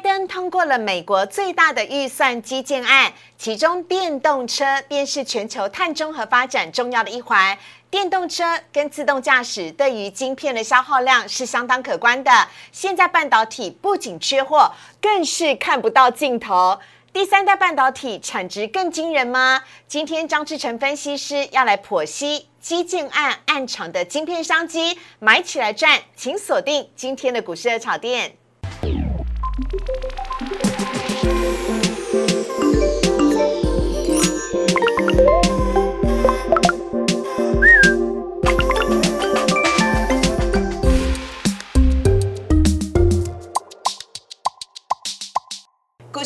登通过了美国最大的预算基建案，其中电动车便是全球碳中和发展重要的一环。电动车跟自动驾驶对于晶片的消耗量是相当可观的。现在半导体不仅缺货，更是看不到尽头。第三代半导体产值更惊人吗？今天张志成分析师要来剖析基建案暗场的晶片商机，买起来赚，请锁定今天的股市的炒店。thank you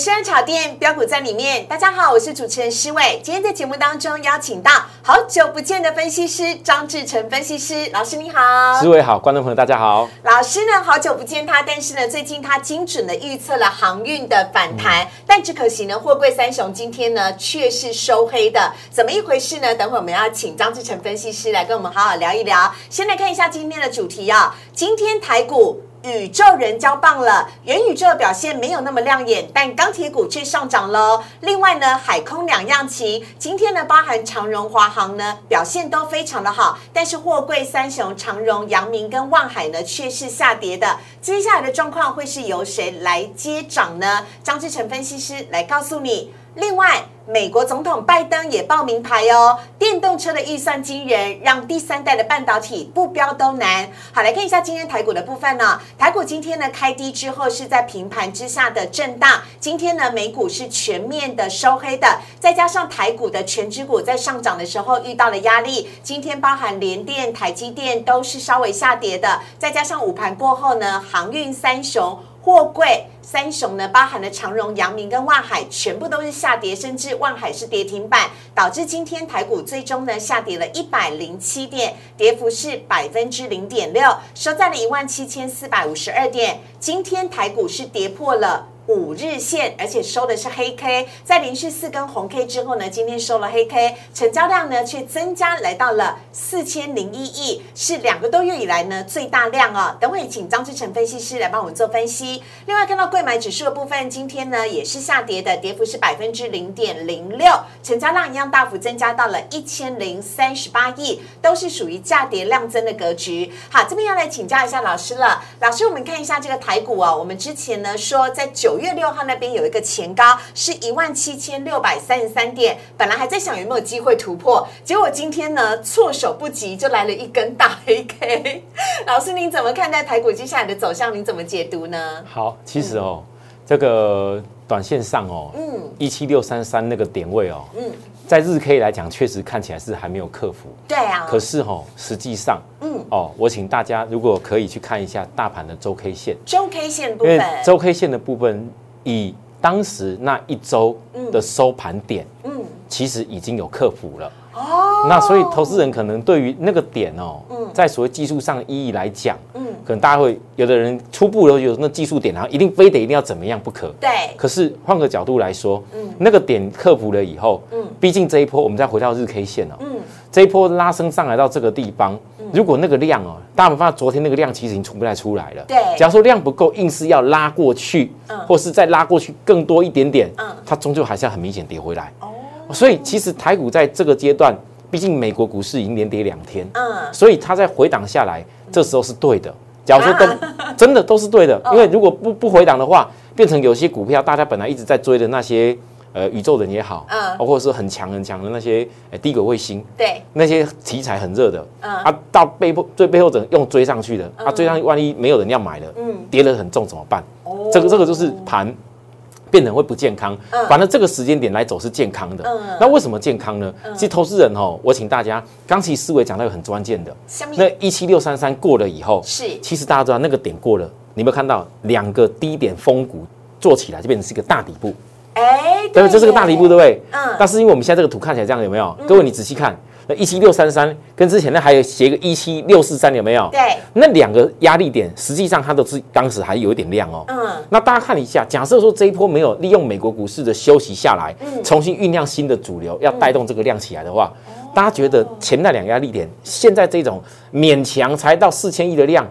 股市炒店标股在里面，大家好，我是主持人施伟。今天在节目当中邀请到好久不见的分析师张志成分析师老师，你好，施伟好，观众朋友大家好。老师呢，好久不见他，但是呢，最近他精准的预测了航运的反弹，但只可惜呢，货柜三雄今天呢却是收黑的，怎么一回事呢？等会我们要请张志成分析师来跟我们好好聊一聊。先来看一下今天的主题啊，今天台股。宇宙人交棒了，元宇宙的表现没有那么亮眼，但钢铁股却上涨喽。另外呢，海空两样情，今天呢，包含长荣、华航呢，表现都非常的好，但是货柜三雄长荣、阳明跟万海呢，却是下跌的。接下来的状况会是由谁来接掌呢？张志成分析师来告诉你。另外。美国总统拜登也报名牌哦，电动车的预算惊人，让第三代的半导体不标都难。好，来看一下今天台股的部分呢。台股今天呢开低之后是在平盘之下的震荡，今天呢美股是全面的收黑的，再加上台股的全指股在上涨的时候遇到了压力，今天包含联电、台积电都是稍微下跌的，再加上午盘过后呢，航运三雄。货柜三雄呢，包含了长荣、阳明跟万海，全部都是下跌，甚至万海是跌停板，导致今天台股最终呢下跌了一百零七点，跌幅是百分之零点六，收在了一万七千四百五十二点。今天台股是跌破了。五日线，而且收的是黑 K，在连续四根红 K 之后呢，今天收了黑 K，成交量呢却增加来到了四千零一亿，是两个多月以来呢最大量哦。等会请张志成分析师来帮我们做分析。另外看到贵买指数的部分，今天呢也是下跌的，跌幅是百分之零点零六，成交量一样大幅增加到了一千零三十八亿，都是属于价跌量增的格局。好，这边要来请教一下老师了，老师，我们看一下这个台股哦，我们之前呢说在九。九月六号那边有一个前高是一万七千六百三十三点，本来还在想有没有机会突破，结果今天呢措手不及就来了一根大黑 K。老师您怎么看待台股接下来的走向？您怎么解读呢？好，其实哦，这个短线上哦，嗯，一七六三三那个点位哦，嗯，在日 K 来讲，确实看起来是还没有克服。对啊。可是哦，实际上，嗯。哦，我请大家如果可以去看一下大盘的周 K 线，周 K 线部分，周 K 线的部分以当时那一周的收盘点，嗯，其实已经有克服了。哦，那所以投资人可能对于那个点哦，在所谓技术上的意义来讲，嗯，可能大家会有的人初步有有那技术点，然后一定非得一定要怎么样不可。对。可是换个角度来说，嗯，那个点克服了以后，嗯，毕竟这一波我们再回到日 K 线哦，嗯，这一波拉升上来到这个地方。如果那个量哦，大家有发现昨天那个量其实已经出不太出来了。对，假如说量不够，硬是要拉过去，嗯，或是再拉过去更多一点点，嗯，它终究还是要很明显跌回来。哦，所以其实台股在这个阶段，毕竟美国股市已经连跌两天，嗯，所以它在回档下来，这时候是对的。假如说都 真的都是对的，因为如果不不回档的话，变成有些股票大家本来一直在追的那些。呃，宇宙人也好，嗯，或者是很强很强的那些低轨卫星，对，那些题材很热的，嗯，啊，到背后最背后者用追上去的，啊，追上去万一没有人要买了，嗯，跌得很重怎么办？哦，这个这个就是盘变成会不健康，嗯，反正这个时间点来走是健康的，嗯，那为什么健康呢？其实投资人哦，我请大家刚其思维讲到一个很关键的，那一七六三三过了以后，是，其实大家知道那个点过了，你有没有看到两个低点峰谷做起来就变成是一个大底部？哎，对，这是个大底部，对不对？嗯。但是因为我们现在这个图看起来这样，有没有？各位你仔细看，那一七六三三跟之前那还有写个一七六四三，有没有？对。那两个压力点，实际上它都是当时还有一点量哦。嗯。那大家看一下，假设说这一波没有利用美国股市的休息下来，重新酝酿新的主流，要带动这个量起来的话，大家觉得前那两压力点，现在这种勉强才到四千亿的量，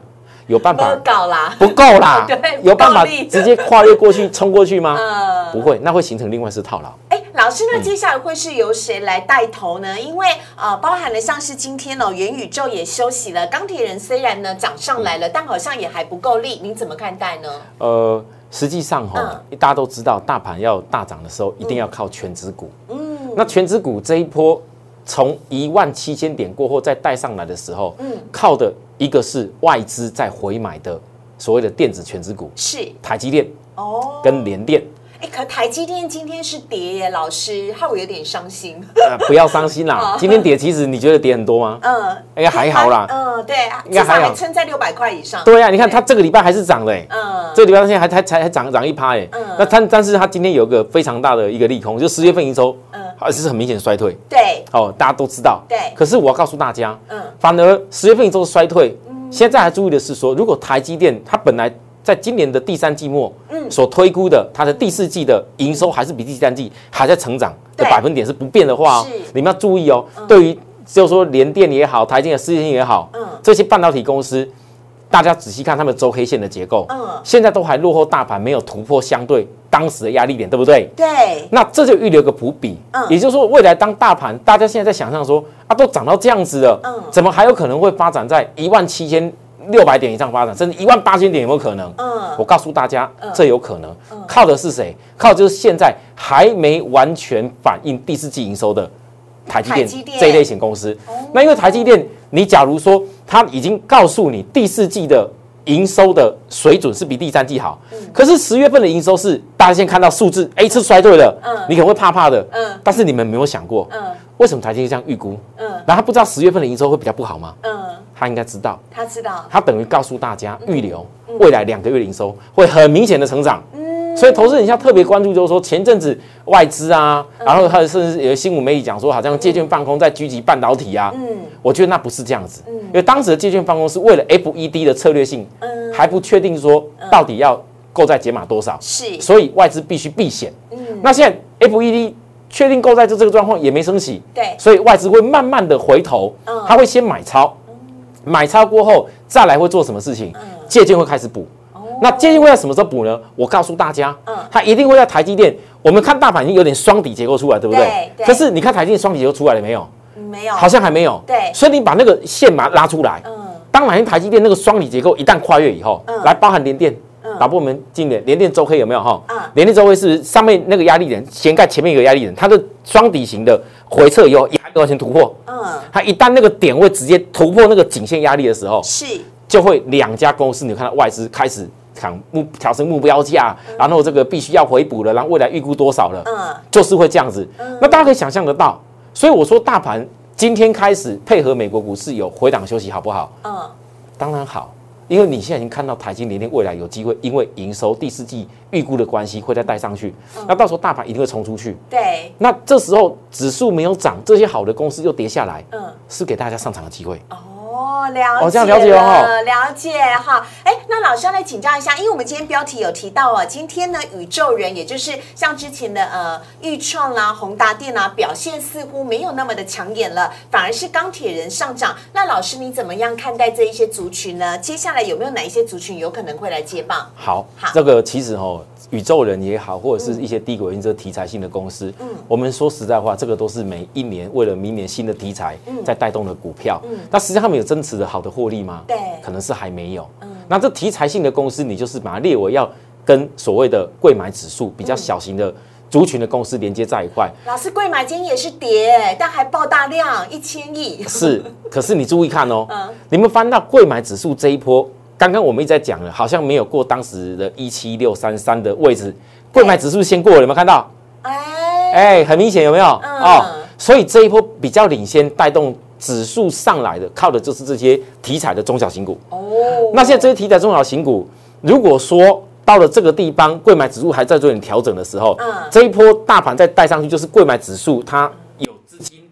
有办法不搞啦，不够啦 对，有办法直接跨越过去冲过去吗？呃 不会，那会形成另外是套牢。哎，老师，那接下来会是由谁来带头呢？因为呃，包含了像是今天哦，元宇宙也休息了，钢铁人虽然呢涨上来了，但好像也还不够力，您怎么看待呢？呃，实际上哈、嗯大家都知道，大盘要大涨的时候，一定要靠全指股。嗯，那全指股这一波从一万七千点过后再带上来的时候，嗯，靠的一个是外资在回买的所谓的电子全指股，是。台积电哦，跟联电。哎，可台积电今天是跌耶，老师，害我有点伤心。呃，不要伤心啦，今天跌，其实你觉得跌很多吗？嗯，应该还好啦。嗯，对，应该还好至少还撑在六百块以上。对呀、你看它这个礼拜还是涨的、欸，嗯，这个礼拜现在还还才还涨涨一趴哎嗯，那它但是它今天有个非常大的一个利空，就十月份营收，嗯还是很明显衰退对，哦，大家都知道。对可是我要告诉大家，嗯反而十月份营收衰退，现在还注意的是说，如果台积电它本来在今年的第三季末，嗯所推估的它的第四季的营收还是比第三季还在成长的百分点是不变的话你们要注意哦。对于就是说联电也好，台积电、世界也好，嗯这些半导体公司，大家仔细看他们周黑线的结构，嗯。现在都还落后大盘，没有突破相对当时的压力点，对不对？对，那这就预留个伏笔，嗯。也就是说，未来当大盘大家现在在想象说啊，都涨到这样子了，嗯。怎么还有可能会发展在一万七千六百点以上发展，甚至一万八千点有没有可能？嗯。我告诉大家嗯，这有可能，靠的是谁？靠的就是现在还没完全反映第四季营收的台积电台积电。这一类型公司。那因为台积电，你假如说它已经告诉你第四季的营收的水准是比第三季好，可是十月份的营收是大家先看到数字，哎，是衰退了，嗯。你可能会怕怕的。嗯。但是你们没有想过，嗯。为什么台积电这样预估？嗯。然后他不知道十月份的营收会比较不好吗？嗯，他应该知道，他知道，他等于告诉大家预留未来两个月的营收会很明显的成长。嗯所以投资人要特别关注，就是说前阵子外资啊，然后他甚至有新闻媒体讲说，好像借券放空在狙击半导体啊。嗯我觉得那不是这样子，因为当时的借券放空是为了 FED 的策略性，嗯，还不确定说到底要购债解码多少，是，所以外资必须避险。嗯那现在 FED 确定购债就这个状况也没升息，对，所以外资会慢慢的回头嗯，他会先买超，买超过后再来会做什么事情？嗯借券会开始补。那借券会在什么时候补呢？我告诉大家嗯，它一定会在台积电。我们看大盘已经有点双底结构出来，对不对对？可是你看台积电双底结构出来了没有？没有，好像还没有。对所以你把那个线嘛拉出来。嗯当然，台积电那个双底结构一旦跨越以后嗯，来包含联电嗯，打破我们经典联电周黑有没有哈嗯？联电周黑是上面那个压力点掀盖前面一个压力点，它的双底型的回撤以后也完全突破。嗯，它一旦那个点位直接突破那个颈线压力的时候，是，就会两家公司，你看到外资开始抢目调升目标价，然后这个必须要回补了，然后未来预估多少了，嗯就是会这样子。那大家可以想象得到，所以我说大盘今天开始配合美国股市有回档休息，好不好？嗯当然好，因为你现在已经看到台积联电未来有机会，因为营收第四季预估的关系会再带上去，那到时候大盘一定会冲出去。对，那这时候指数没有涨，这些好的公司又跌下来，嗯。是给大家上场的机会。哦，了解哦这样了解了哈了了解哈。哎，那老师要来请教一下，因为我们今天标题有提到啊，今天呢宇宙人，也就是像之前的呃豫创啦、宏达电啦，表现似乎没有那么的抢眼了，反而是钢铁人上涨。那老师你怎么样看待这一些族群呢？接下来有没有哪一些族群有可能会来接棒？好，好这个其实哦，宇宙人也好，或者是一些低轨运这题材性的公司，嗯，我们说实在话，这个都是每一年为了明年新的题材在带动的股票。嗯，那实际上他们有真实的好的获利吗？对可能是还没有。嗯，那这题材性的公司，你就是把它列为要跟所谓的贵买指数比较小型的族群的公司连接在一块。老师，贵买今天也是跌，但还爆大量一千亿。是，可是你注意看哦，嗯你们翻到贵买指数这一波，刚刚我们一直在讲了，好像没有过当时的一七六三三的位置，贵买指数先过了，有没有看到？哎，哎，很明显有没有？嗯哦，所以这一波比较领先，带动指数上来的，靠的就是这些题材的中小型股。哦，那现在这些题材中小型股，如果说到了这个地方，贵买指数还在做点调整的时候，嗯这一波大盘再带上去，就是贵买指数它有资金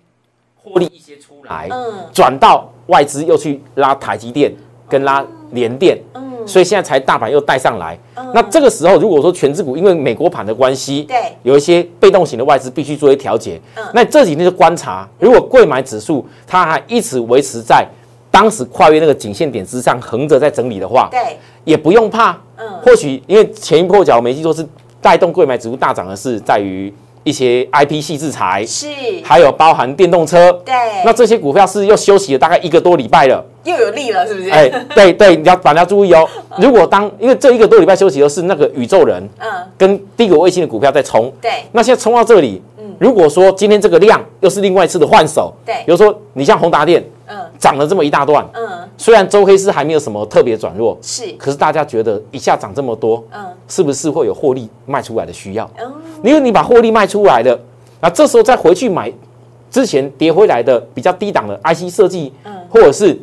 获利一些出来，嗯转到外资又去拉台积电跟拉联电，嗯所以现在才大盘又带上来。那这个时候，如果说全指股因为美国盘的关系，对有一些被动型的外资必须做一些调节。嗯那这几天就观察，如果贵买指数它还一直维持在当时跨越那个颈线点之上横着在整理的话，对，也不用怕。嗯，或许因为前一波脚没记错是带动贵买指数大涨的是在于一些 I P 系制裁，是，还有包含电动车。对，那这些股票是又休息了大概一个多礼拜了，又有力了，是不是？哎，对对，你要大家注意哦。如果当因为这一个多礼拜休息的是那个宇宙人，嗯，跟低轨卫星的股票在冲，对，那现在冲到这里，嗯，如果说今天这个量又是另外一次的换手，对，比如说你像宏达电，嗯，涨了这么一大段，嗯，虽然周黑是还没有什么特别转弱，是，可是大家觉得一下涨这么多，嗯，是不是会有获利卖出来的需要？嗯，因为你把获利卖出来了，那这时候再回去买之前跌回来的比较低档的 IC 设计，嗯，或者是。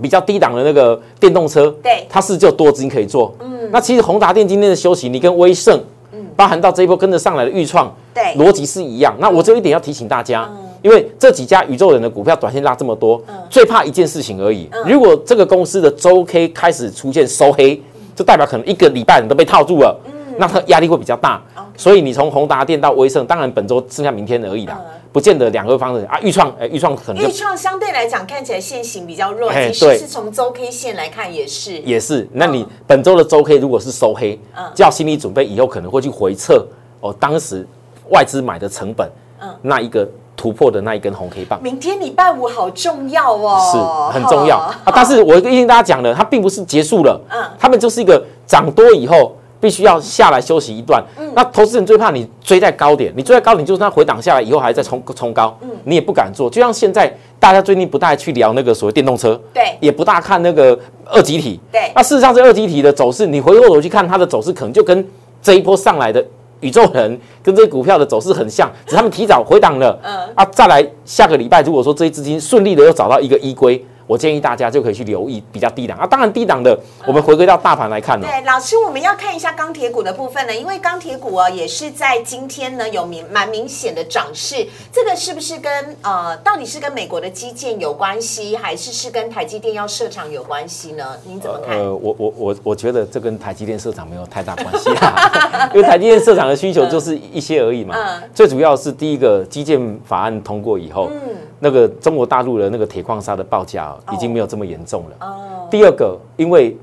比较低档的那个电动车，对，它是就多资金可以做。嗯，那其实宏达电今天的休息，你跟威盛，嗯，包含到这一波跟着上来的预创，对，逻辑是一样。那我只有一点要提醒大家，因为这几家宇宙人的股票短线拉这么多，最怕一件事情而已。如果这个公司的周 K 开始出现收黑，就代表可能一个礼拜你都被套住了，嗯，那它压力会比较大。所以你从宏达电到威盛，当然本周剩下明天而已啦。不见得两个方式啊，预创，哎，预创可能预创相对来讲看起来线型比较弱，其实是从周 K 线来看也是，也是。那你本周的周 K 如果是收黑，嗯，就要心理准备以后可能会去回测哦，当时外资买的成本，嗯，那一个突破的那一根红 K 棒。明天礼拜五好重要哦，是很重要啊。但是我跟大家讲了，它并不是结束了，嗯，他们就是一个涨多以后。必须要下来休息一段。嗯，那投资人最怕你追在高点，你追在高点就是它回档下来以后还在冲冲高，嗯，你也不敢做。就像现在大家最近不大去聊那个所谓电动车，对，也不大看那个二级体，对。那事实上这二级体的走势，你回过头去看它的走势，可能就跟这一波上来的宇宙人跟这股票的走势很像，只是他们提早回档了。嗯，啊，再来下个礼拜，如果说这些资金顺利的又找到一个依归。我建议大家就可以去留意比较低档啊，当然低档的，我们回归到大盘来看呢。对，老师，我们要看一下钢铁股的部分呢，因为钢铁股啊也是在今天呢有明蛮明显的涨势，这个是不是跟呃到底是跟美国的基建有关系，还是是跟台积电要设厂有关系呢？您怎么看？呃，我我我我觉得这跟台积电设厂没有太大关系啊，因为台积电设厂的需求就是一些而已嘛。嗯。最主要是第一个基建法案通过以后，嗯，那个中国大陆的那个铁矿砂的报价。已经没有这么严重了。哦。第二个，因为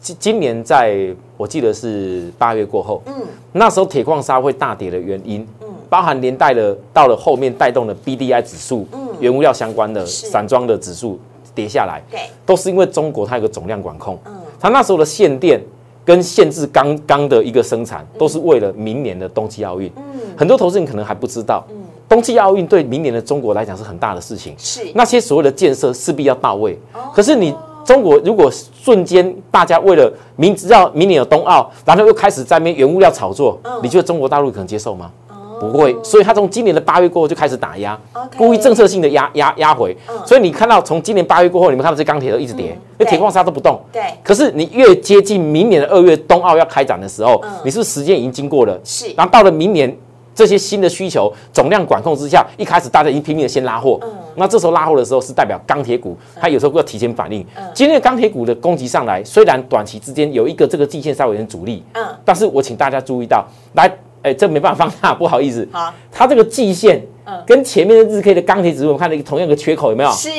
今今年在我记得是八月过后，嗯，那时候铁矿砂会大跌的原因，嗯，包含连带的到了后面带动的 B D I 指数，嗯，原物料相关的散装的指数跌下来，对，都是因为中国它有个总量管控，嗯，它那时候的限电跟限制钢钢的一个生产，都是为了明年的冬季奥运，嗯，很多投资人可能还不知道，嗯。冬季奥运对明年的中国来讲是很大的事情，是那些所谓的建设势必要到位。可是你中国如果瞬间大家为了明知道明年有冬奥，然后又开始在那边原物料炒作，你觉得中国大陆可能接受吗？不会。所以他从今年的八月过后就开始打压，故意政策性的压压压回。所以你看到从今年八月过后，你们看到这钢铁都一直跌，那铁矿砂都不动。对。可是你越接近明年的二月冬奥要开展的时候，你是时间已经经过了？是。然后到了明年。这些新的需求总量管控之下，一开始大家已经拼命的先拉货，那这时候拉货的时候是代表钢铁股，它有时候要提前反应。今天的钢铁股的攻击上来，虽然短期之间有一个这个季线稍微有点阻力，嗯，但是我请大家注意到，来，哎，这没办法放大，不好意思，好，它这个季线，跟前面的日 K 的钢铁指数，我们看到一个同样的缺口，有没有？是，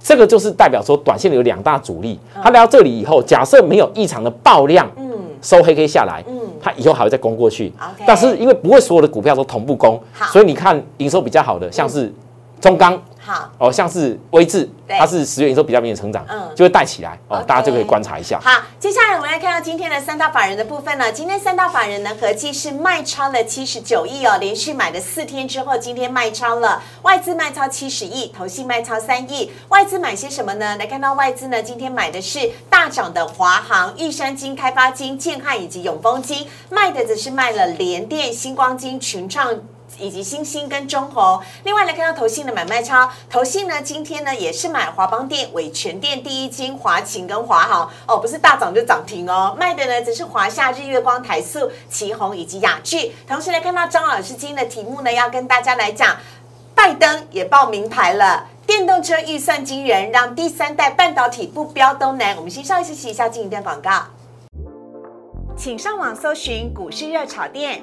这个就是代表说短线的有两大阻力，它来到这里以后，假设没有异常的爆量，嗯，收黑 K 下来，嗯。它以后还会再攻过去，但是因为不会所有的股票都同步攻，所以你看营收比较好的，像是中钢。好哦，像是微智，它是十月营收比较明显成长，嗯，就会带起来哦，大家就可以观察一下。好，接下来我们来看到今天的三大法人的部分呢。今天三大法人呢合计是卖超了七十九亿哦，连续买了四天之后，今天卖超了，外资卖超七十亿，投信卖超三亿。外资买些什么呢？来看到外资呢，今天买的是大涨的华航、玉山金、开发金、建汉以及永丰金，卖的则是卖了联电、星光金、群创。以及星星跟中红，另外来看到投信的买卖超，投信呢今天呢也是买华邦电、伟全电、第一金、华勤跟华航哦，不是大涨就涨停哦，卖的呢则是华夏、日月光、台塑、旗宏以及雅聚。同时来看到张老师今天的题目呢，要跟大家来讲，拜登也报名牌了，电动车预算惊人，让第三代半导体不标都难。我们先稍微休息一下，进一段广告，请上网搜寻股市热炒店。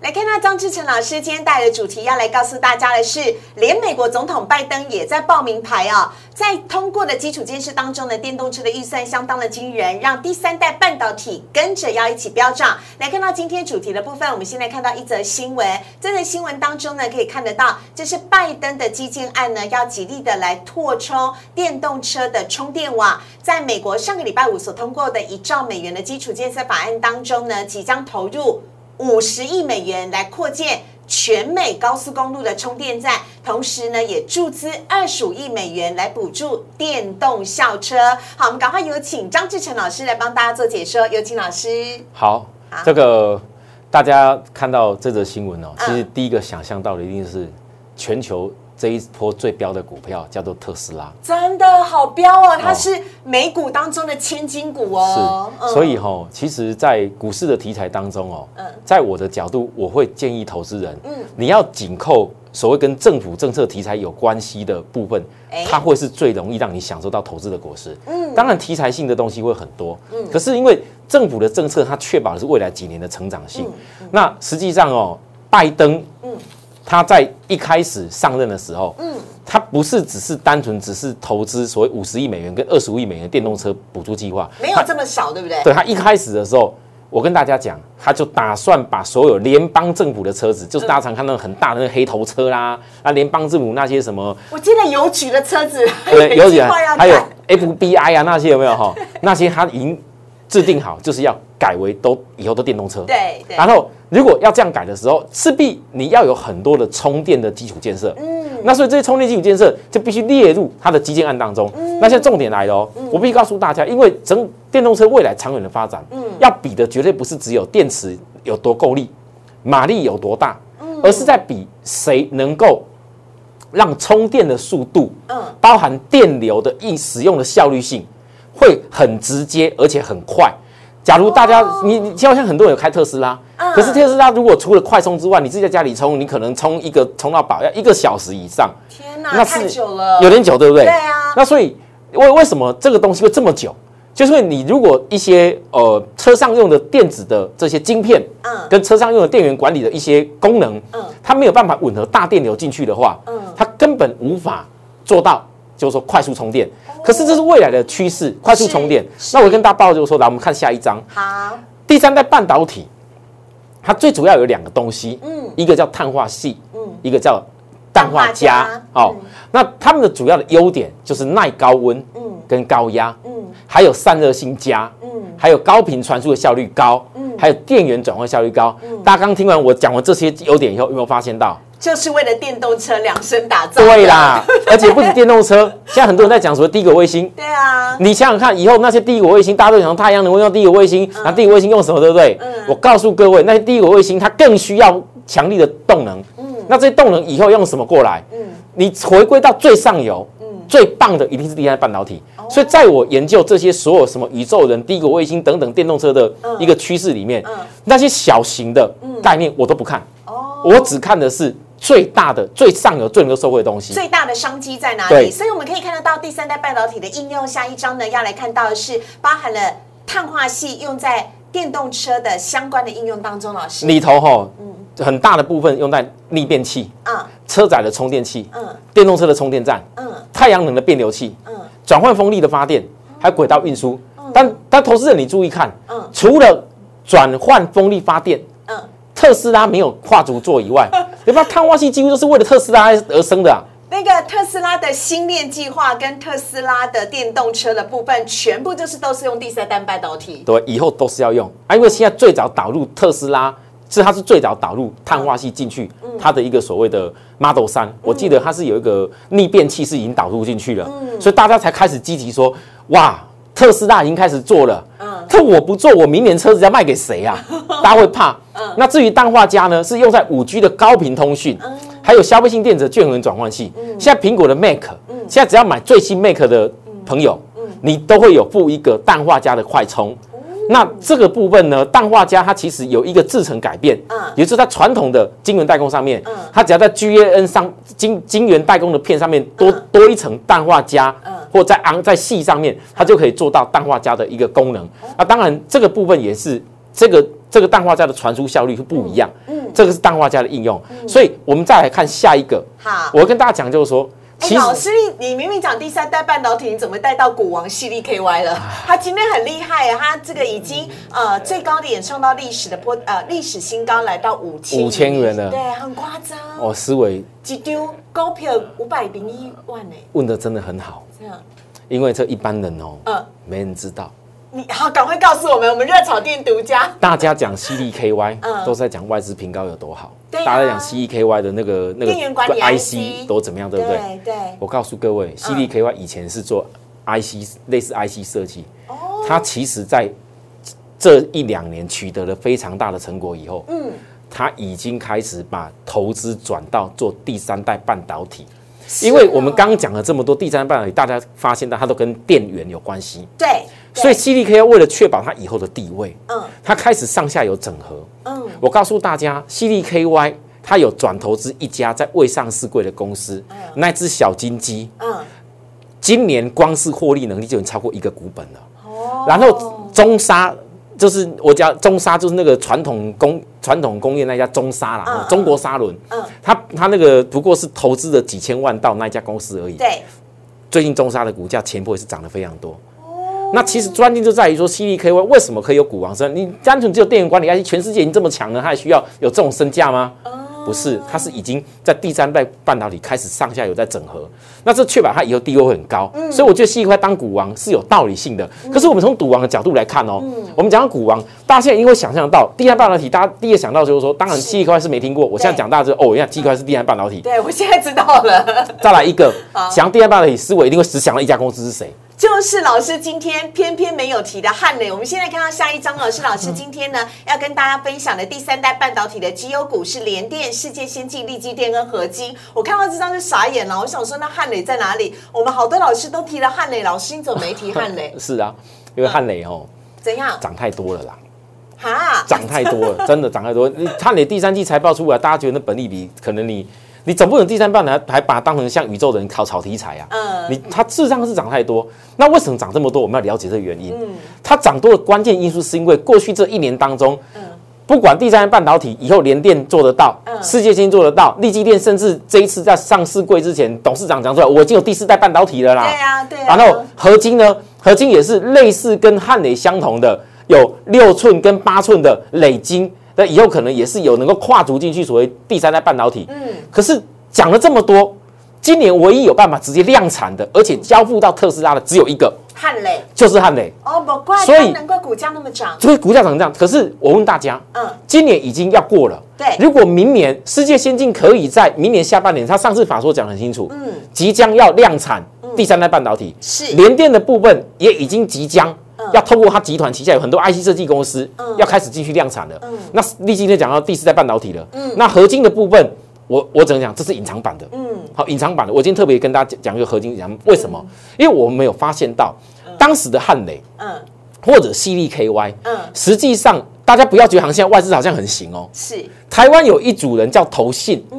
来看到张志成老师今天带来的主题，要来告诉大家的是，连美国总统拜登也在报名牌啊，在通过的基础建设当中呢，电动车的预算相当的惊人，让第三代半导体跟着要一起飙涨。来看到今天主题的部分，我们现在看到一则新闻，这则新闻当中呢，可以看得到，这是拜登的基建案呢，要极力的来拓充电动车的充电网。在美国上个礼拜五所通过的一兆美元的基础建设法案当中呢，即将投入。五十亿美元来扩建全美高速公路的充电站，同时呢，也注资二十五亿美元来补助电动校车。好，我们赶快有请张志成老师来帮大家做解说。有请老师。好，这个大家看到这则新闻哦，其实第一个想象到的一定是全球。这一波最标的股票叫做特斯拉，真的好标哦！它是美股当中的千金股哦。是，所以哈，其实，在股市的题材当中哦，在我的角度，我会建议投资人，嗯，你要紧扣所谓跟政府政策题材有关系的部分，它会是最容易让你享受到投资的果实。嗯，当然题材性的东西会很多，嗯，可是因为政府的政策，它确保的是未来几年的成长性。那实际上哦，拜登，嗯。他在一开始上任的时候，嗯，他不是只是单纯只是投资所谓五十亿美元跟二十五亿美元电动车补助计划，没有这么少，对不对？对他一开始的时候，我跟大家讲，他就打算把所有联邦政府的车子，就是大家常看到很大的那个黑头车啦，啊，联邦政府那些什么，我记得邮局的车子，对，邮局还有 FBI 啊那些有没有哈？那些他已经制定好，就是要改为都以后都电动车，对，然后。如果要这样改的时候，势必你要有很多的充电的基础建设。嗯，那所以这些充电基础建设就必须列入它的基建案当中。嗯，那现在重点来了哦，我必须告诉大家，因为整电动车未来长远的发展，嗯，要比的绝对不是只有电池有多够力，马力有多大，嗯，而是在比谁能够让充电的速度，嗯，包含电流的应使用的效率性，会很直接而且很快。假如大家你你就像很多人有开特斯拉。可是特斯拉如果除了快充之外，你自己在家里充，你可能充一个充到饱要一个小时以上。天哪，太久了，有点久，对不对？对啊。那所以为为什么这个东西会这么久？就是你如果一些呃车上用的电子的这些晶片，嗯，跟车上用的电源管理的一些功能，嗯，它没有办法吻合大电流进去的话，嗯，它根本无法做到，就是说快速充电。可是这是未来的趋势，快速充电。那我跟大家报就是说，来我们看下一章。好，第三代半导体。它最主要有两个东西，嗯，一个叫碳化系，嗯，一个叫氮化镓，哦，那它们的主要的优点就是耐高温，嗯，跟高压，嗯，还有散热性佳，嗯，还有高频传输的效率高，嗯，还有电源转换效率高。大家刚听完我讲完这些优点以后，有没有发现到？就是为了电动车量身打造。对啦，而且不止电动车，现在很多人在讲什么低轨卫星。对啊，你想想看，以后那些低轨卫星，大家都想太阳能会用低轨卫星，那低轨卫星用什么，对不对？嗯。我告诉各位，那些低轨卫星它更需要强力的动能。嗯。那这些动能以后用什么过来？嗯。你回归到最上游，嗯，最棒的一定是第三代半导体。所以在我研究这些所有什么宇宙人、低轨卫星等等电动车的一个趋势里面，那些小型的概念我都不看。哦。我只看的是。最大的、最上游、最能够收获的东西，最大的商机在哪里？所以我们可以看得到第三代半导体的应用。下一章呢，要来看到的是包含了碳化系用在电动车的相关的应用当中。老师里头哈，嗯，很大的部分用在逆变器，嗯，车载的充电器，嗯，电动车的充电站，嗯，太阳能的变流器，嗯，转换风力的发电，还有轨道运输。但但投资人你注意看，嗯，除了转换风力发电，嗯，特斯拉没有跨足做以外。对吧？碳化系几乎都是为了特斯拉而生的啊。那个特斯拉的新链计划跟特斯拉的电动车的部分，全部就是都是用第三代半导体。对，以后都是要用啊，因为现在最早导入特斯拉，是它是最早导入碳化系进去，它的一个所谓的 Model 三，我记得它是有一个逆变器是已经导入进去了，所以大家才开始积极说，哇，特斯拉已经开始做了。这我不做，我明年车子要卖给谁啊？大家会怕。那至于氮化镓呢，是用在五 G 的高频通讯，还有消费性电子的能转换器。现在苹果的 Mac，现在只要买最新 Mac 的朋友，你都会有附一个氮化镓的快充。那这个部分呢，氮化镓它其实有一个制成改变，也就是在传统的晶圆代工上面，它只要在 GaN 上晶晶圆代工的片上面多多一层氮化镓，或在昂在细上面，它就可以做到氮化镓的一个功能。那当然这个部分也是这个这个氮化镓的传输效率是不一样。嗯，这个是氮化镓的应用。所以我们再来看下一个。好，我跟大家讲就是说。哎，老师，你你明明讲第三代半导体，你怎么带到股王系列 KY 了？他今天很厉害啊，他这个已经呃最高点上到历史的波呃历史新高，来到五千五千元了，对，很夸张。哦，思维几丢高票五百零一万呢？问的真的很好，这样，因为这一般人哦，嗯，没人知道。你好，赶快告诉我们，我们热炒店独家。大家讲 C D K Y，嗯，都在讲外资平高有多好。对，大家讲 C D K Y 的那个那个 I C 都怎么样，对不对？对。我告诉各位，C D K Y 以前是做 I C 类似 I C 设计，哦，它其实在这一两年取得了非常大的成果以后，嗯，它已经开始把投资转到做第三代半导体。因为我们刚刚讲了这么多第三代半导体，大家发现到它都跟电源有关系。对。所以 C D K 要为了确保它以后的地位，嗯，它开始上下游整合，嗯，我告诉大家，C D K Y 它有转投资一家在未上市柜的公司，那只小金鸡，嗯，今年光是获利能力就已经超过一个股本了，哦，然后中沙就是我讲中沙就是那个传统工传统工业那家中沙啦，中国沙轮，嗯，它它那个不过是投资了几千万到那家公司而已，对，最近中沙的股价前波也是涨得非常多。那其实关键就在于说，C D K Y 为什么可以有股王身？你单纯只有电源管理 IC，全世界已经这么强了，它还需要有这种身价吗？不是，它是已经在第三代半导体开始上下游在整合，那这确保它以后地位会很高。所以我觉得 C D K Y 当股王是有道理性的。可是我们从赌王的角度来看哦，我们讲到股王，大家现在一定会想象到第三半导体，大家第一个想到就是说，当然 C D K Y 是没听过。我现在讲大之后，哦，原来 C D K Y 是第三半导体。对，我现在知道了。再来一个，想第三半导体思维，一定会只想到一家公司是谁？就是老师今天偏偏没有提的汉磊，我们现在看到下一张哦，是老师今天呢要跟大家分享的第三代半导体的绩优股是联电、世界先进、力基电跟合金。我看到这张就傻眼了，我想说那汉磊在哪里？我们好多老师都提了汉磊，老师你怎么没提汉磊？是啊，因为汉磊哦，怎样涨太多了啦？哈，涨太多了，真的涨太多。你汉磊第三季财报出来，大家觉得那本利比可能你。你总不能第三半还还把它当成像宇宙人考炒题材啊？嗯，你它事实上是涨太多，那为什么涨这么多？我们要了解这个原因。嗯，它涨多的关键因素是因为过去这一年当中，嗯，不管第三代半导体以后联电做得到，嗯，世界先做得到，立基电甚至这一次在上市柜之前，董事长讲出来，我已经有第四代半导体了啦。对啊，对。然后合金呢？合金也是类似跟汉磊相同的，有六寸跟八寸的磊晶。那以后可能也是有能够跨足进去所谓第三代半导体，嗯，可是讲了这么多，今年唯一有办法直接量产的，而且交付到特斯拉的只有一个。汉磊，就是汉磊。哦，不怪，所以难怪股价那么涨。所以股价涨这样，可是我问大家，嗯，今年已经要过了，对，如果明年世界先进可以在明年下半年，他上次法说讲很清楚，嗯，即将要量产第三代半导体，是。联电的部分也已经即将。要透过它集团旗下有很多 IC 设计公司，要开始继续量产了。那立今天讲到第四代半导体了。那合金的部分，我我只能讲这是隐藏版的。嗯，好，隐藏版的。我今天特别跟大家讲一个合金，讲为什么？因为我们没有发现到当时的汉雷，嗯，或者 C D K Y，嗯，实际上大家不要觉得好像现在外资好像很行哦。是，台湾有一组人叫投信，嗯。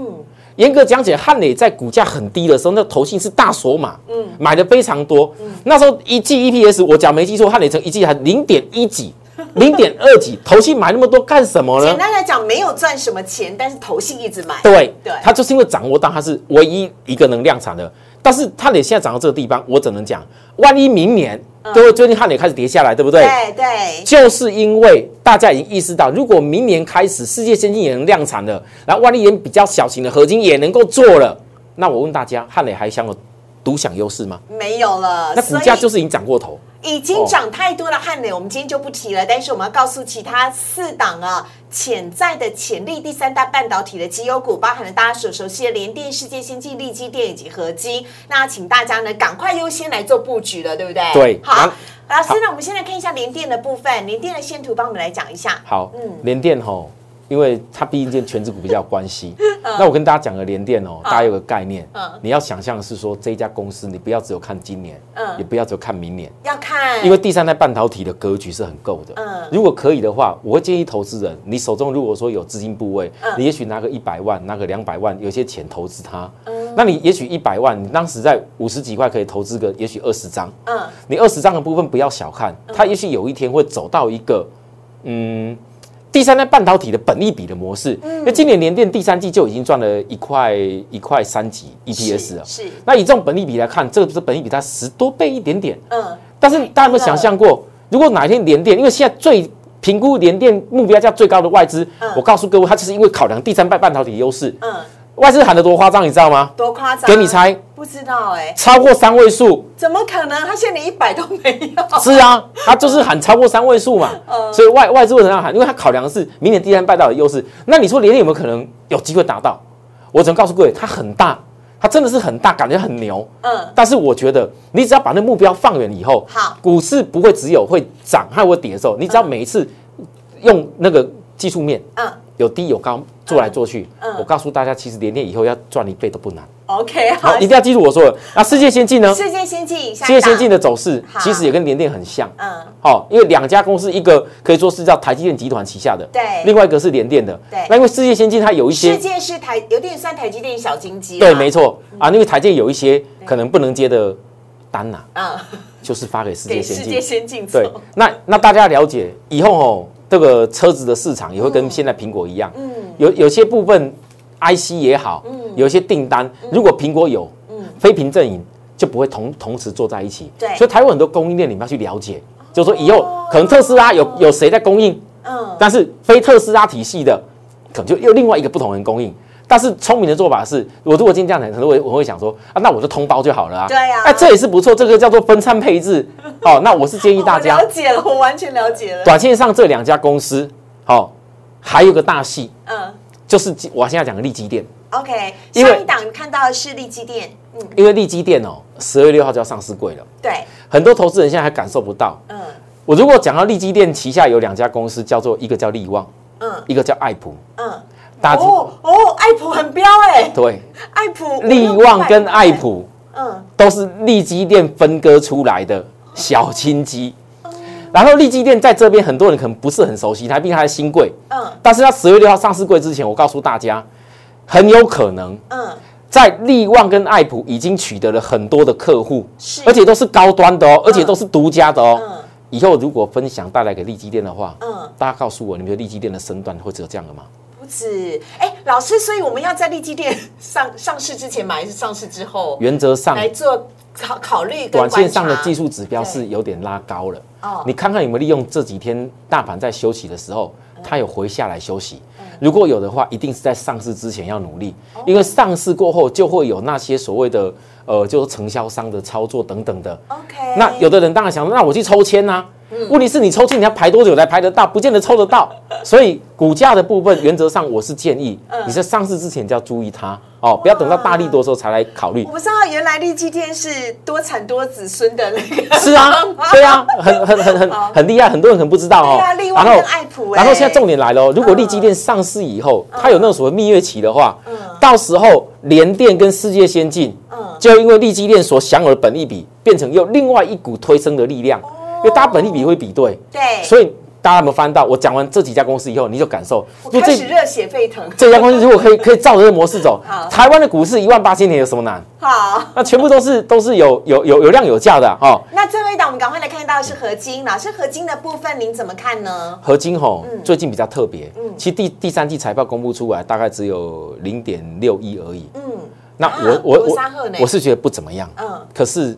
严格讲起来，汉磊在股价很低的时候，那投信是大锁码，嗯，买的非常多。那时候一季 EPS，我讲没记错，汉磊成一季还零点一几，零点二几，投信买那么多干什么呢？简单来讲，没有赚什么钱，但是投信一直买。对对，他就是因为掌握到它是唯一一个能量产的。但是它得现在涨到这个地方，我只能讲，万一明年。各位，最近汉磊开始跌下来，对不对？对对，就是因为大家已经意识到，如果明年开始世界先进也能量产了，然后万利研比较小型的合金也能够做了，那我问大家，汉磊还想有独享优势吗？没有了，那股价就是已经涨过头。已经涨太多了，汉磊，我们今天就不提了。但是我们要告诉其他四档啊，潜在的潜力第三代半导体的绩优股，包含了大家所熟悉的联电、世界先进、力基电以及合金。那请大家呢，赶快优先来做布局了，对不对？对。好，老师，那我们现在看一下联电的部分，联电的线图，帮我们来讲一下。好，嗯，联电吼。因为它毕竟跟全职股比较关系，那我跟大家讲个联电哦，大家有个概念，你要想象是说这一家公司，你不要只有看今年，也不要只有看明年，要看，因为第三代半导体的格局是很够的。嗯，如果可以的话，我会建议投资人，你手中如果说有资金部位，你也许拿个一百万，拿个两百万，有些钱投资它。那你也许一百万，你当时在五十几块可以投资个，也许二十张。嗯，你二十张的部分不要小看，它也许有一天会走到一个嗯第三代半导体的本利比的模式。因为今年联电第三季就已经赚了一块一块三几 EPS 了。是，那以这种本利比来看，这个是本利比它十多倍一点点。嗯，但是大家有没有想象过，如果哪一天联电，因为现在最评估联电目标价最高的外资，我告诉各位，它就是因为考量第三代半导体优势。嗯，外资喊得多夸张，你知道吗？多夸张？给你猜，不知道哎，超过三位数。怎么可能？他现在连一百都没有。是啊，他就是喊超过三位数嘛。所以外外资为什么要喊？因为他考量的是明年第三代半导体优势。那你说联电有没有可能有机会达到？我只能告诉各位，它很大。它真的是很大，感觉很牛。嗯，但是我觉得你只要把那目标放远以后，好，股市不会只有会涨还会跌的时候，你只要每一次用那个技术面，嗯，有低有高做来做去，嗯，我告诉大家，其实连电以后要赚一倍都不难。OK，好，一定要记住我说的。那世界先进呢？世界先进，世界先进的走势其实也跟联电很像。嗯，好，因为两家公司，一个可以说是叫台积电集团旗下的，对，另外一个是联电的，对。那因为世界先进它有一些，世界是台有点算台积电小金鸡，对，没错啊，因为台积电有一些可能不能接的单呐，嗯，就是发给世界先进，世界先进对。那那大家了解以后哦，这个车子的市场也会跟现在苹果一样，嗯，有有些部分 IC 也好，嗯，有一些订单，如果苹果有。嗯。非屏阵营就不会同同时坐在一起，对，所以台湾很多供应链你们要去了解，就是说以后可能特斯拉有有谁在供应，嗯，但是非特斯拉体系的可能就又另外一个不同人供应。但是聪明的做法是，我如果今天这样讲，可能我我会想说啊，那我就通包就好了啊，对呀，哎，这也是不错，这个叫做分散配置。哦，那我是建议大家了解了，我完全了解了。短线上这两家公司，好，还有个大戏，嗯，就是我现在讲的利基店。OK，下一档看到的是利基店，嗯，因为利基店哦，十二月六号就要上市柜了，对，很多投资人现在还感受不到，嗯，我如果讲到利基店旗下有两家公司，叫做一个叫利旺，嗯，一个叫爱普，嗯，大家哦哦，爱普很彪哎，对，爱普利旺跟爱普，嗯，都是利基店分割出来的小金鸡，然后利基店在这边很多人可能不是很熟悉，它毕竟它是新贵，嗯，但是它十月六号上市柜之前，我告诉大家。很有可能，嗯，在利旺跟爱普已经取得了很多的客户，是，而且都是高端的哦，而且都是独家的哦。嗯，以后如果分享带来给利基店的话，嗯，大家告诉我，你们的利基店的身段会只有这样的吗？不止，哎，老师，所以我们要在利基店 上上市之前买，还是上市之后？原则上来做考考虑，短线上的技术指标是有点拉高了。哦，你看看有没有利用这几天大盘在休息的时候，它有回下来休息。如果有的话，一定是在上市之前要努力，因为上市过后就会有那些所谓的呃，就是承销商的操作等等的。OK，那有的人当然想，那我去抽签呐。问题是你抽签你要排多久才排得到？不见得抽得到。所以股价的部分，原则上我是建议你在上市之前就要注意它哦，不要等到大力多的时候才来考虑。我不知道原来利基天是多产多子孙的那个。是啊，对啊，很很很很很厉害，很多人可能不知道哦。然后爱普，然后现在重点来了，如果利基店上市以后，它有那种所谓蜜月期的话，到时候联电跟世界先进，就因为利基链所享有的本利比，变成又另外一股推升的力量。因为大家本利比会比对，对，所以大家有没有翻到？我讲完这几家公司以后，你就感受，我开始热血沸腾。这家公司如果可以可以照着这个模式走，台湾的股市一万八千点有什么难？好，那全部都是都是有有有有量有价的哈。那最后一档我们赶快来看到的是合金，老师合金的部分您怎么看呢？合金吼，最近比较特别，嗯，其实第第三季财报公布出来大概只有零点六一而已，嗯，那我我我我是觉得不怎么样，嗯，可是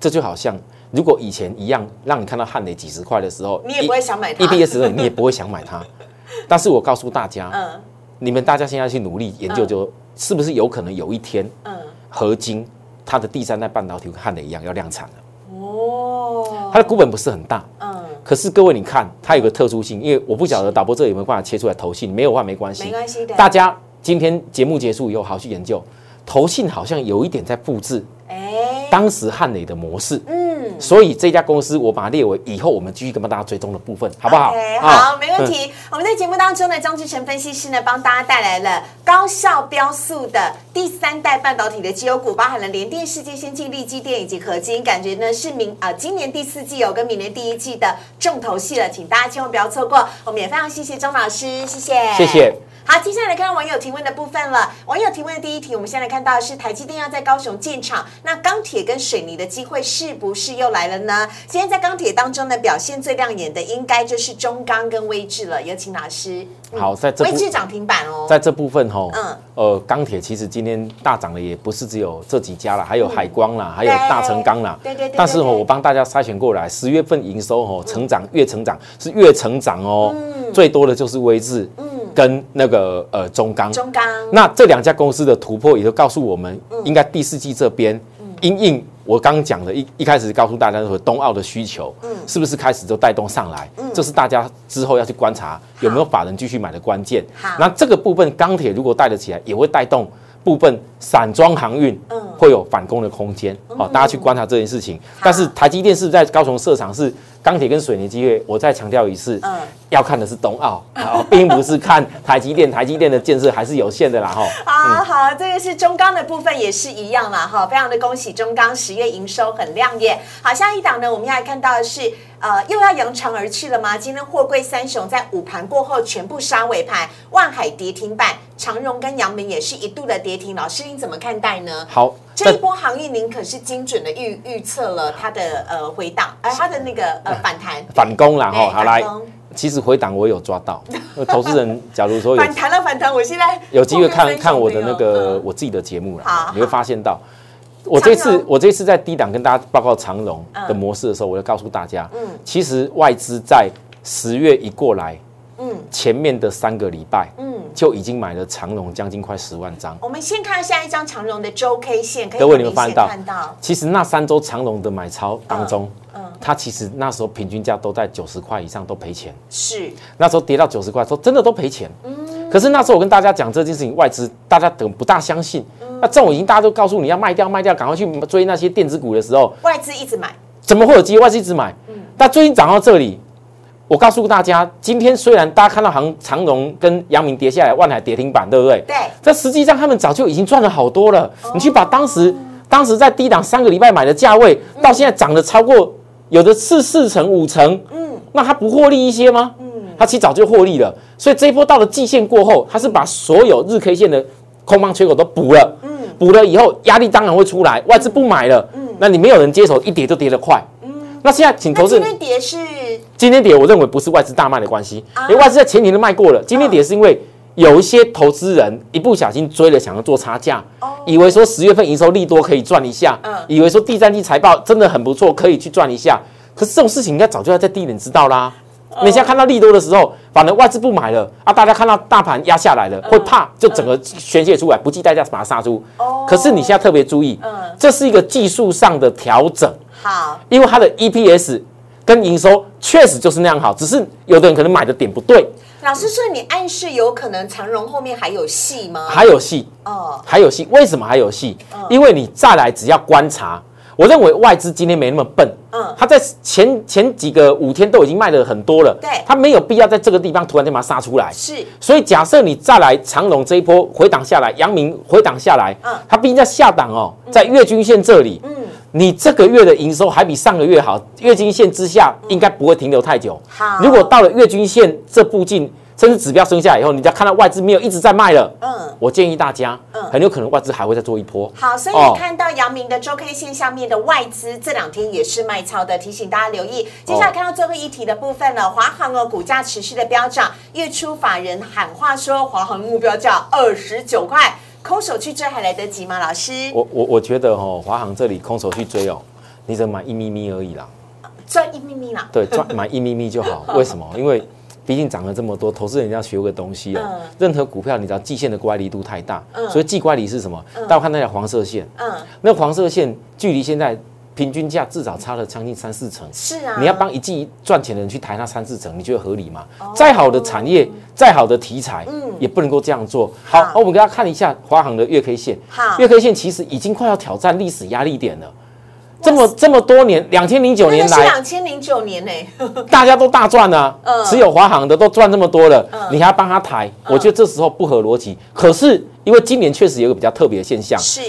这就好像。如果以前一样让你看到汉雷几十块的时候，你也不会想买它。EPS 你也不会想买它。但是我告诉大家，嗯，你们大家现在去努力研究，就是不是有可能有一天，嗯，合金它的第三代半导体跟汉雷一样要量产了。哦，它的股本不是很大，嗯，可是各位你看，它有个特殊性，因为我不晓得导播这有没有办法切出来投信，没有话没关系，没关系的。大家今天节目结束以后，好去研究投信，好像有一点在复制，哎，当时汉磊的模式，嗯。所以这家公司我把它列为以后我们继续跟大家追踪的部分，好不好？好，没问题。我们在节目当中呢，张志成分析师呢帮大家带来了高效标速的第三代半导体的绩优股，包含了联电、世界先进、力基电以及合金，感觉呢是明啊今年第四季有跟明年第一季的重头戏了，请大家千万不要错过。我们也非常谢谢钟老师，谢谢，谢谢。好，接下来看到网友提问的部分了。网友提问的第一题，我们先来看到是台积电要在高雄建厂，那钢铁跟水泥的机会是不是又来了呢？今天在钢铁当中呢，表现最亮眼的应该就是中钢跟威智了。有请老师。好，在这威智涨停板哦，在这部分哈，嗯，呃，钢铁其实今天大涨的也不是只有这几家了，还有海光啦，还有大成钢啦。对对对。但是哦，我帮大家筛选过来，十月份营收哦，成长越成长是越成长哦，嗯最多的就是威智。跟那个呃中钢，中钢，那这两家公司的突破也就告诉我们，应该第四季这边，因应我刚讲的一一开始告诉大家说冬奥的需求，嗯，是不是开始就带动上来？嗯，这是大家之后要去观察有没有法人继续买的关键。好，那这个部分钢铁如果带得起来，也会带动部分散装航运，嗯，会有反攻的空间。好，大家去观察这件事情。但是台积电是在高雄设厂是。钢铁跟水泥机会，我再强调一次，嗯，要看的是冬奥，并不是看台积电。台积电的建设还是有限的啦，哈。好好，这个是中钢的部分也是一样啦，哈，非常的恭喜中钢十月营收很亮眼。好，下一档呢，我们要来看到的是，呃，又要扬长而去了吗？今天货柜三雄在午盘过后全部杀尾盘，万海跌停板，长荣跟阳明也是一度的跌停。老师，您怎么看待呢？好。这一波行业，您可是精准的预预测了它的呃回档，而它的那个呃 反弹反攻了哈。好来，其实回档我有抓到。投资人假如说反弹了反弹，我现在有机会看看我的那个我自己的节目了，你会发现到我这次我这次在低档跟大家报告长荣的模式的时候，我要告诉大家，嗯，其实外资在十月一过来。嗯，前面的三个礼拜，嗯，就已经买了长荣将近快十万张。我们先看下一张长荣的周 K 线，各位你们发现到，其实那三周长荣的买超当中，嗯，它其实那时候平均价都在九十块以上，都赔钱。是，那时候跌到九十块，说真的都赔钱。嗯，可是那时候我跟大家讲这件事情，外资大家等不大相信。那这种已经大家都告诉你要卖掉卖掉，赶快去追那些电子股的时候，外资一直买，怎么会有机会外资一直买？嗯，但最近涨到这里。我告诉大家，今天虽然大家看到行长荣跟阳明跌下来，万海跌停板，对不对？对。这实际上他们早就已经赚了好多了。你去把当时当时在低档三个礼拜买的价位，到现在涨了超过有的是四成五成，嗯，那他不获利一些吗？嗯，他其实早就获利了。所以这一波到了季线过后，他是把所有日 K 线的空方缺口都补了，嗯，补了以后压力当然会出来，外资不买了，嗯，那你没有人接手，一跌就跌得快，嗯，那现在请投资。今天跌是。今天跌，我认为不是外资大卖的关系，因为外资在前年都卖过了。今天跌是因为有一些投资人一不小心追了，想要做差价，以为说十月份营收利多可以赚一下，以为说第三季财报真的很不错，可以去赚一下。可是这种事情应该早就要在低点知道啦。你现在看到利多的时候，反正外资不买了啊，大家看到大盘压下来了，会怕，就整个宣泄出来，不计代价把它杀出。可是你现在特别注意，这是一个技术上的调整，好，因为它的 EPS。跟营收确实就是那样好，只是有的人可能买的点不对。老师说你暗示有可能长荣后面还有戏吗？还有戏哦，还有戏。为什么还有戏？因为你再来只要观察，我认为外资今天没那么笨。嗯，他在前前几个五天都已经卖了很多了。对，他没有必要在这个地方突然间把它杀出来。是，所以假设你再来长隆这一波回档下来，阳明回档下来，嗯，它毕竟在下档哦，在月均线这里，嗯。你这个月的营收还比上个月好，月均线之下应该不会停留太久。好，如果到了月均线这附近，甚至指标升下来以后，你再看到外资没有一直在卖了，嗯，我建议大家，嗯，很有可能外资还会再做一波。好，所以你看到阳明的周 K 线下面的外资这两天也是卖超的，提醒大家留意。接下来看到最后一题的部分了，华航哦，股价持续的飙涨，月初法人喊话说，华航目标价二十九块。空手去追还来得及吗？老师，我我我觉得哦，华航这里空手去追哦，你只买一咪咪而已啦，赚一咪咪啦，对，赚买一咪咪就好。为什么？因为毕竟涨了这么多，投资人要学个东西哦。任何股票，你知道季线的乖离度太大，所以季乖离是什么？大家看那条黄色线，嗯，那黄色线距离现在。平均价至少差了将近三四成，是啊，你要帮一季赚钱的人去抬那三四成，你觉得合理吗？再好的产业，再好的题材，嗯，也不能够这样做。好，我们给大家看一下华航的月 K 线，好，月 K 线其实已经快要挑战历史压力点了。这么这么多年，两千零九年来，两千零九年呢，大家都大赚啊，持有华航的都赚这么多了，你还帮他抬，我觉得这时候不合逻辑。可是因为今年确实有一个比较特别的现象，是，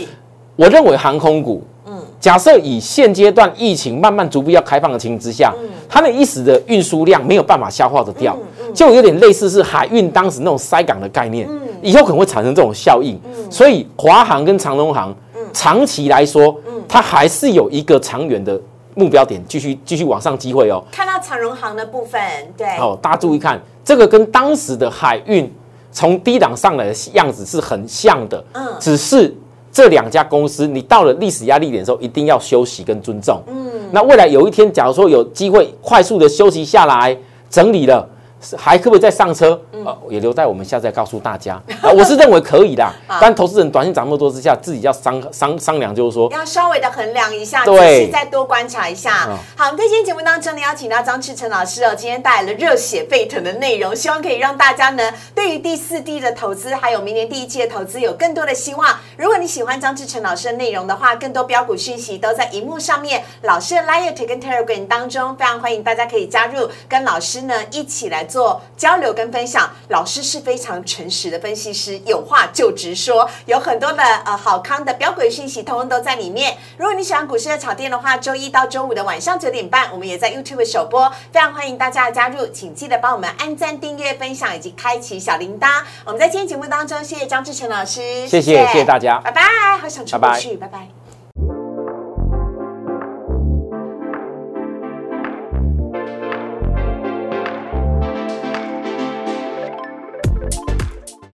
我认为航空股。嗯。假设以现阶段疫情慢慢逐步要开放的情形之下，它那一时的运输量没有办法消化得掉，就有点类似是海运当时那种塞港的概念，以后可能会产生这种效应。所以华航跟长龙航长期来说，它还是有一个长远的目标点，继续继续往上机会哦。看到长荣行的部分，对，哦，大家注意看，这个跟当时的海运从低档上来的样子是很像的，嗯，只是这两家公司，你到了历史压力点的时候，一定要休息跟尊重，嗯，那未来有一天，假如说有机会快速的休息下来，整理了。还可不可以再上车？呃，也留待我们下次再告诉大家。啊，我是认为可以的，但投资人短线涨那么多之下，自己要商商商量，就是说要稍微的衡量一下，对，再多观察一下。好，在今天节目当中呢，邀请到张志成老师哦，今天带来了热血沸腾的内容，希望可以让大家呢，对于第四季的投资，还有明年第一季的投资有更多的希望。如果你喜欢张志成老师的内容的话，更多标股讯息都在荧幕上面，老师的 Light 跟 Telegram 当中，非常欢迎大家可以加入，跟老师呢一起来。做交流跟分享，老师是非常诚实的分析师，有话就直说，有很多的呃好康的标轨讯息，通通都在里面。如果你喜欢股市的炒店的话，周一到周五的晚上九点半，我们也在 YouTube 首播，非常欢迎大家的加入，请记得帮我们按赞、订阅、分享以及开启小铃铛。我们在今天节目当中，谢谢张志成老师，谢谢谢谢大家，拜拜，好想出去，拜拜。